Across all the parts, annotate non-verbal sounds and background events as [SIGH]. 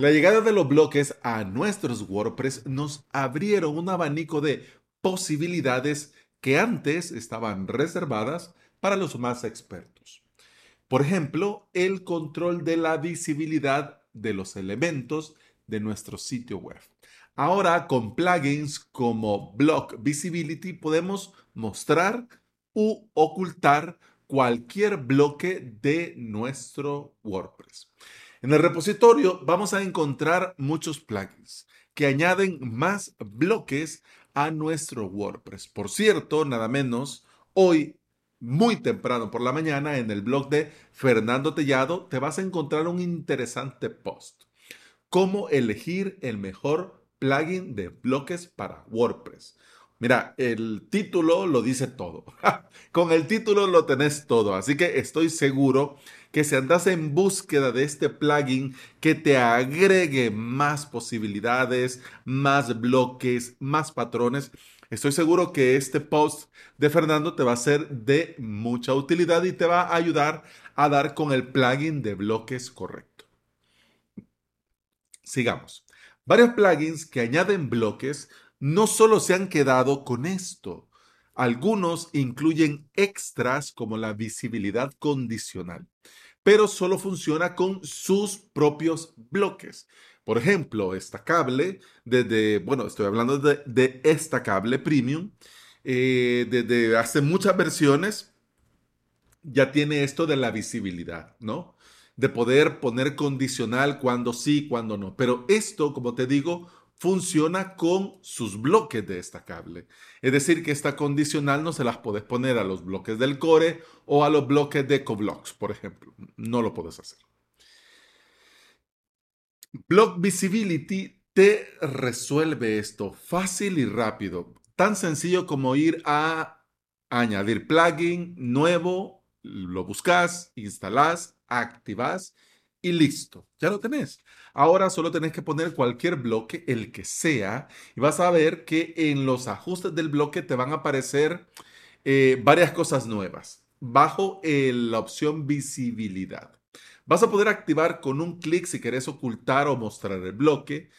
La llegada de los bloques a nuestros WordPress nos abrieron un abanico de posibilidades que antes estaban reservadas para los más expertos. Por ejemplo, el control de la visibilidad de los elementos de nuestro sitio web. Ahora con plugins como Block Visibility podemos mostrar u ocultar cualquier bloque de nuestro WordPress. En el repositorio vamos a encontrar muchos plugins que añaden más bloques a nuestro WordPress. Por cierto, nada menos, hoy muy temprano por la mañana en el blog de Fernando Tellado te vas a encontrar un interesante post. Cómo elegir el mejor plugin de bloques para WordPress. Mira, el título lo dice todo. [LAUGHS] Con el título lo tenés todo. Así que estoy seguro que si andas en búsqueda de este plugin que te agregue más posibilidades, más bloques, más patrones, estoy seguro que este post de Fernando te va a ser de mucha utilidad y te va a ayudar a dar con el plugin de bloques correcto. Sigamos. Varios plugins que añaden bloques no solo se han quedado con esto, algunos incluyen extras como la visibilidad condicional, pero solo funciona con sus propios bloques. Por ejemplo, esta cable, desde, bueno, estoy hablando de, esta cable premium, eh, desde hace muchas versiones ya tiene esto de la visibilidad, ¿no? De poder poner condicional cuando sí, cuando no. Pero esto, como te digo, funciona con sus bloques de esta cable. Es decir, que esta condicional no se las puedes poner a los bloques del core o a los bloques de EcoBlocks, por ejemplo. No lo puedes hacer. Block Visibility te resuelve esto fácil y rápido. Tan sencillo como ir a añadir plugin nuevo, lo buscas, instalás, activas y listo, ya lo tenés. Ahora solo tenés que poner cualquier bloque, el que sea, y vas a ver que en los ajustes del bloque te van a aparecer eh, varias cosas nuevas bajo eh, la opción visibilidad. Vas a poder activar con un clic si querés ocultar o mostrar el bloque.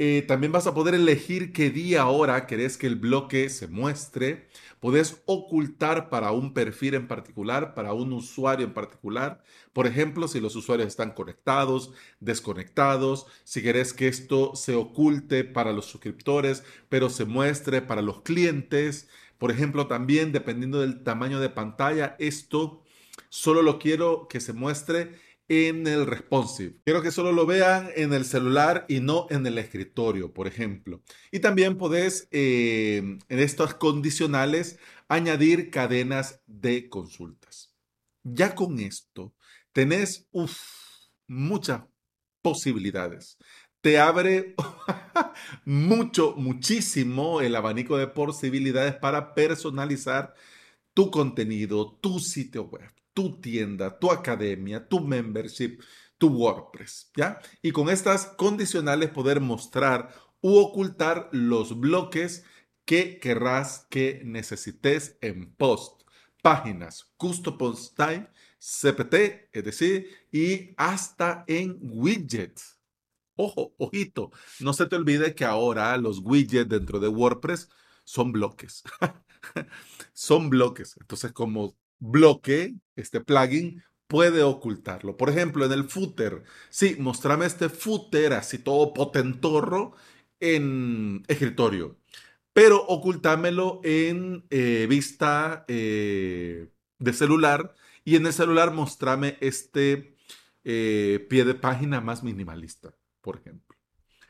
Eh, también vas a poder elegir qué día, hora querés que el bloque se muestre. Puedes ocultar para un perfil en particular, para un usuario en particular. Por ejemplo, si los usuarios están conectados, desconectados, si querés que esto se oculte para los suscriptores, pero se muestre para los clientes. Por ejemplo, también dependiendo del tamaño de pantalla, esto solo lo quiero que se muestre en el responsive. Quiero que solo lo vean en el celular y no en el escritorio, por ejemplo. Y también podés eh, en estas condicionales añadir cadenas de consultas. Ya con esto tenés muchas posibilidades. Te abre [LAUGHS] mucho, muchísimo el abanico de posibilidades para personalizar tu contenido, tu sitio web tu tienda, tu academia, tu membership, tu WordPress, ¿ya? Y con estas condicionales poder mostrar u ocultar los bloques que querrás que necesites en post, páginas, custom post time, CPT, es decir, y hasta en widgets. Ojo, ojito, no se te olvide que ahora los widgets dentro de WordPress son bloques. [LAUGHS] son bloques. Entonces, como bloque, este plugin, puede ocultarlo. Por ejemplo, en el footer, sí, mostrame este footer así todo potentorro en escritorio, pero ocultámelo en eh, vista eh, de celular y en el celular mostrame este eh, pie de página más minimalista, por ejemplo.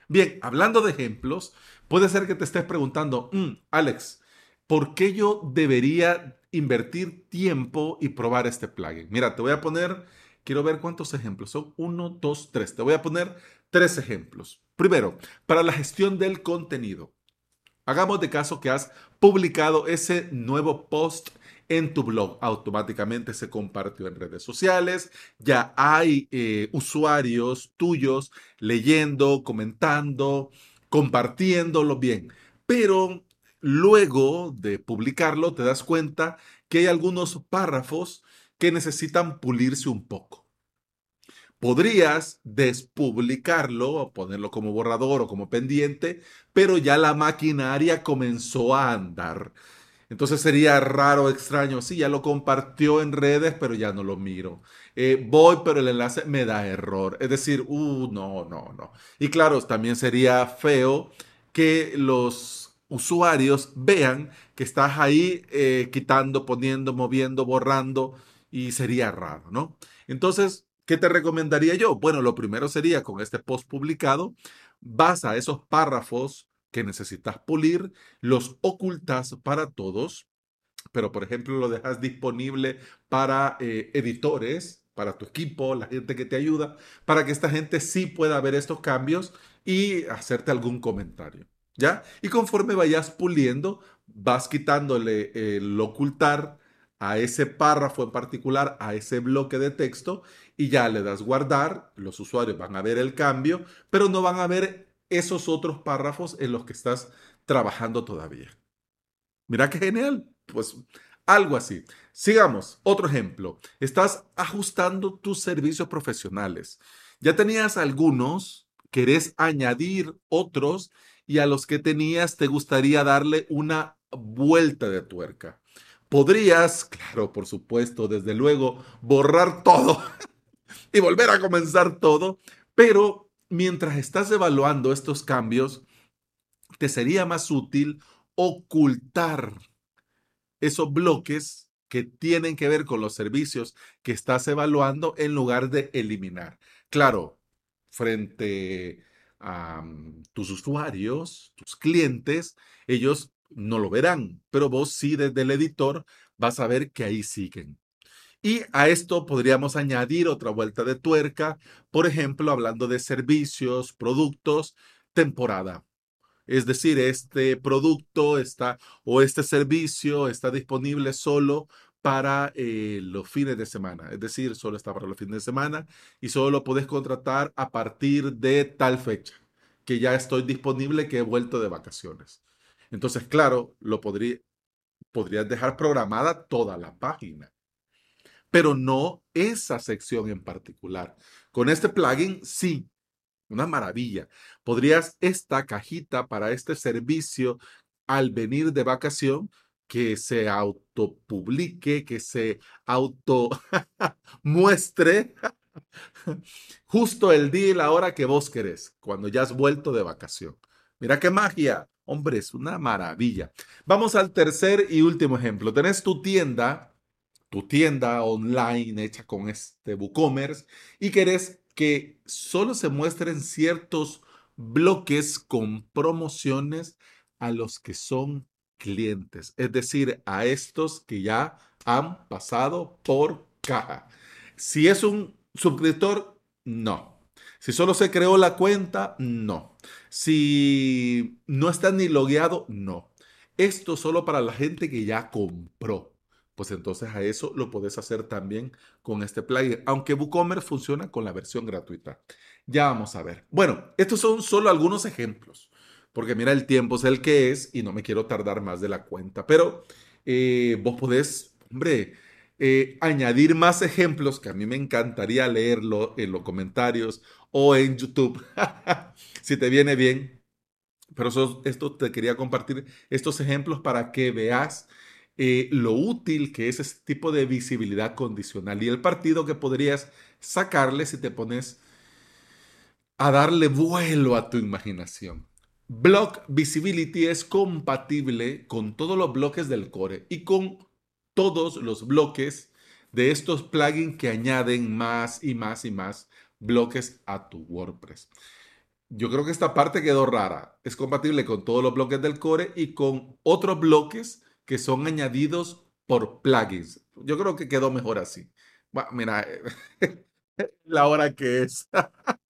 Bien, hablando de ejemplos, puede ser que te estés preguntando, mm, Alex, ¿por qué yo debería invertir tiempo y probar este plugin. Mira, te voy a poner, quiero ver cuántos ejemplos. Son uno, dos, tres. Te voy a poner tres ejemplos. Primero, para la gestión del contenido. Hagamos de caso que has publicado ese nuevo post en tu blog. Automáticamente se compartió en redes sociales. Ya hay eh, usuarios tuyos leyendo, comentando, compartiéndolo bien. Pero Luego de publicarlo, te das cuenta que hay algunos párrafos que necesitan pulirse un poco. Podrías despublicarlo o ponerlo como borrador o como pendiente, pero ya la maquinaria comenzó a andar. Entonces sería raro, extraño. Sí, ya lo compartió en redes, pero ya no lo miro. Eh, voy, pero el enlace me da error. Es decir, uh, no, no, no. Y claro, también sería feo que los usuarios vean que estás ahí eh, quitando, poniendo, moviendo, borrando y sería raro, ¿no? Entonces, ¿qué te recomendaría yo? Bueno, lo primero sería con este post publicado, vas a esos párrafos que necesitas pulir, los ocultas para todos, pero por ejemplo lo dejas disponible para eh, editores, para tu equipo, la gente que te ayuda, para que esta gente sí pueda ver estos cambios y hacerte algún comentario. ¿Ya? Y conforme vayas puliendo, vas quitándole el ocultar a ese párrafo en particular, a ese bloque de texto, y ya le das guardar, los usuarios van a ver el cambio, pero no van a ver esos otros párrafos en los que estás trabajando todavía. Mira qué genial. Pues algo así. Sigamos. Otro ejemplo. Estás ajustando tus servicios profesionales. Ya tenías algunos, querés añadir otros y a los que tenías te gustaría darle una vuelta de tuerca. Podrías, claro, por supuesto, desde luego, borrar todo [LAUGHS] y volver a comenzar todo, pero mientras estás evaluando estos cambios, te sería más útil ocultar esos bloques que tienen que ver con los servicios que estás evaluando en lugar de eliminar. Claro, frente a mm, tus usuarios, tus clientes, ellos no lo verán, pero vos sí desde el editor vas a ver que ahí siguen. Y a esto podríamos añadir otra vuelta de tuerca, por ejemplo, hablando de servicios, productos, temporada. Es decir, este producto está o este servicio está disponible solo para eh, los fines de semana. Es decir, solo está para los fines de semana y solo lo puedes contratar a partir de tal fecha, que ya estoy disponible, que he vuelto de vacaciones. Entonces, claro, lo podría, podrías dejar programada toda la página pero no esa sección en particular. Con este plugin, sí, una maravilla. Podrías esta cajita para este servicio al venir de vacación que se autopublique, que se auto [LAUGHS] muestre [LAUGHS] justo el día y la hora que vos querés, cuando ya has vuelto de vacación. Mira qué magia. Hombre, es una maravilla. Vamos al tercer y último ejemplo. Tenés tu tienda tu tienda online hecha con este WooCommerce y querés que solo se muestren ciertos bloques con promociones a los que son clientes, es decir, a estos que ya han pasado por caja. Si es un suscriptor, no. Si solo se creó la cuenta, no. Si no está ni logueado, no. Esto solo para la gente que ya compró pues entonces a eso lo puedes hacer también con este plugin, aunque WooCommerce funciona con la versión gratuita. Ya vamos a ver. Bueno, estos son solo algunos ejemplos, porque mira, el tiempo es el que es y no me quiero tardar más de la cuenta, pero eh, vos podés, hombre, eh, añadir más ejemplos que a mí me encantaría leerlo en los comentarios o en YouTube, [LAUGHS] si te viene bien. Pero esto te quería compartir estos ejemplos para que veas eh, lo útil que es ese tipo de visibilidad condicional y el partido que podrías sacarle si te pones a darle vuelo a tu imaginación. Block Visibility es compatible con todos los bloques del core y con todos los bloques de estos plugins que añaden más y más y más bloques a tu WordPress. Yo creo que esta parte quedó rara. Es compatible con todos los bloques del core y con otros bloques que son añadidos por plugins. Yo creo que quedó mejor así. mira, [LAUGHS] la hora que es. [LAUGHS]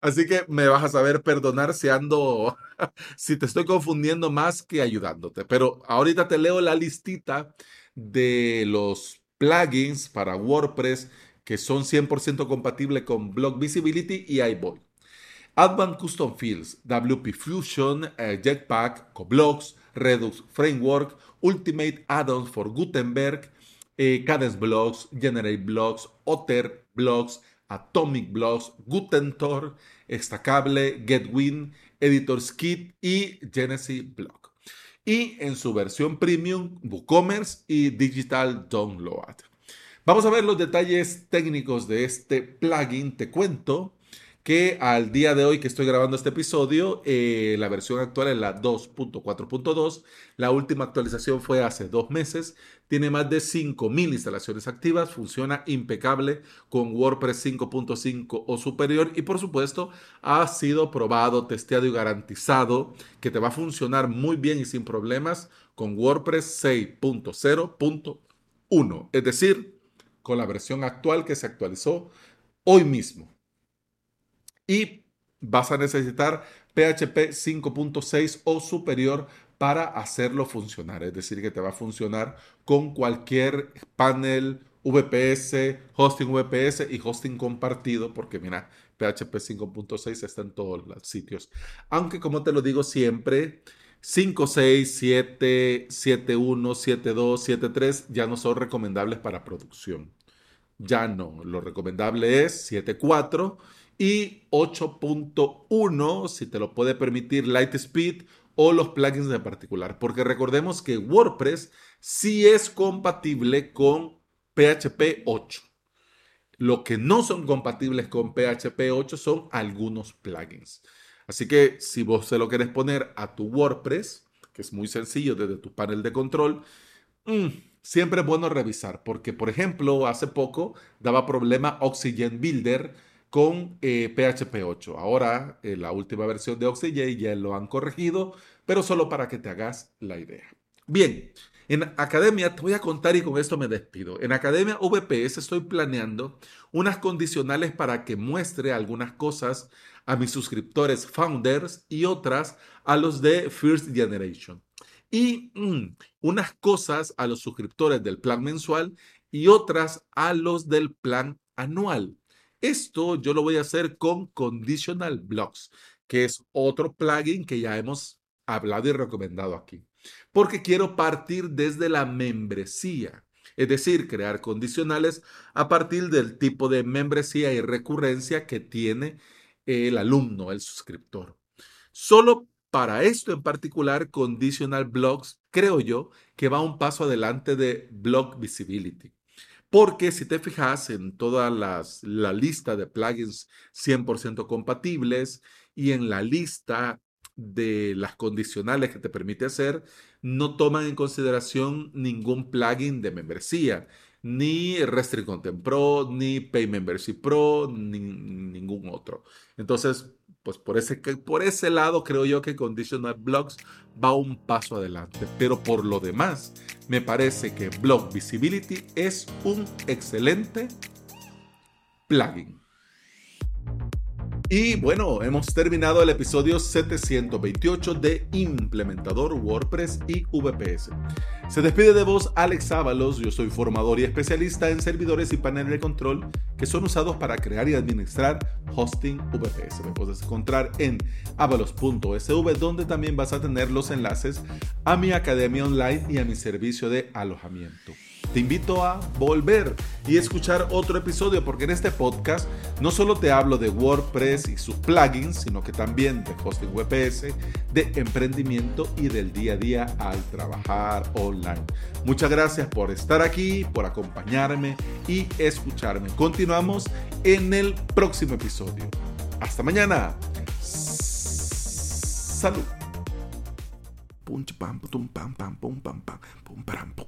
Así que me vas a saber perdonar si ando, [LAUGHS] si te estoy confundiendo más que ayudándote. Pero ahorita te leo la listita de los plugins para WordPress que son 100% compatibles con Blog Visibility y ahí voy. Advanced Custom Fields, WP Fusion, eh, Jetpack, Coblogs, Redux Framework, Ultimate Add-ons for Gutenberg, eh, Cadence Blocks, Generate Blocks, Otter Blocks, Atomic Blocks, Gutentor, Estacable, Getwin, Editor Skit y Genesis Block. Y en su versión premium, WooCommerce y Digital Download. Vamos a ver los detalles técnicos de este plugin. Te cuento que al día de hoy que estoy grabando este episodio, eh, la versión actual es la 2.4.2. La última actualización fue hace dos meses. Tiene más de 5.000 instalaciones activas. Funciona impecable con WordPress 5.5 o superior. Y por supuesto, ha sido probado, testeado y garantizado que te va a funcionar muy bien y sin problemas con WordPress 6.0.1. Es decir, con la versión actual que se actualizó hoy mismo y vas a necesitar PHP 5.6 o superior para hacerlo funcionar. Es decir, que te va a funcionar con cualquier panel VPS, hosting VPS y hosting compartido, porque mira, PHP 5.6 está en todos los sitios. Aunque como te lo digo siempre, 5, 6, 7, 7, 1, 7, 2, 7, 3 ya no son recomendables para producción. Ya no. Lo recomendable es 7.4 y 8.1 si te lo puede permitir Lightspeed o los plugins en particular. Porque recordemos que WordPress sí es compatible con PHP 8. Lo que no son compatibles con PHP 8 son algunos plugins. Así que si vos se lo quieres poner a tu WordPress, que es muy sencillo desde tu panel de control, mm, siempre es bueno revisar. Porque, por ejemplo, hace poco daba problema Oxygen Builder con PHP eh, 8. Ahora, eh, la última versión de Oxygen ya lo han corregido, pero solo para que te hagas la idea. Bien, en Academia te voy a contar y con esto me despido. En Academia VPS estoy planeando unas condicionales para que muestre algunas cosas a mis suscriptores founders y otras a los de First Generation. Y mm, unas cosas a los suscriptores del plan mensual y otras a los del plan anual. Esto yo lo voy a hacer con Conditional Blocks, que es otro plugin que ya hemos hablado y recomendado aquí. Porque quiero partir desde la membresía, es decir, crear condicionales a partir del tipo de membresía y recurrencia que tiene el alumno, el suscriptor. Solo para esto en particular, Conditional Blocks, creo yo, que va un paso adelante de Block Visibility. Porque si te fijas en toda la lista de plugins 100% compatibles y en la lista de las condicionales que te permite hacer, no toman en consideración ningún plugin de membresía, ni Restrict Content Pro, ni Pay Membership Pro, ni ningún otro. Entonces, pues por ese, por ese lado creo yo que Conditional Blocks va un paso adelante. Pero por lo demás, me parece que Block Visibility es un excelente plugin. Y bueno, hemos terminado el episodio 728 de Implementador WordPress y VPS. Se despide de vos Alex Ábalos, yo soy formador y especialista en servidores y paneles de control que son usados para crear y administrar hosting VPS. Me puedes encontrar en avalos.sv donde también vas a tener los enlaces a mi academia online y a mi servicio de alojamiento te invito a volver y escuchar otro episodio porque en este podcast no solo te hablo de WordPress y sus plugins, sino que también de hosting WPS, de emprendimiento y del día a día al trabajar online. Muchas gracias por estar aquí, por acompañarme y escucharme. Continuamos en el próximo episodio. Hasta mañana. Salud. pum pam pum pam pam pum pam pam pum pam pum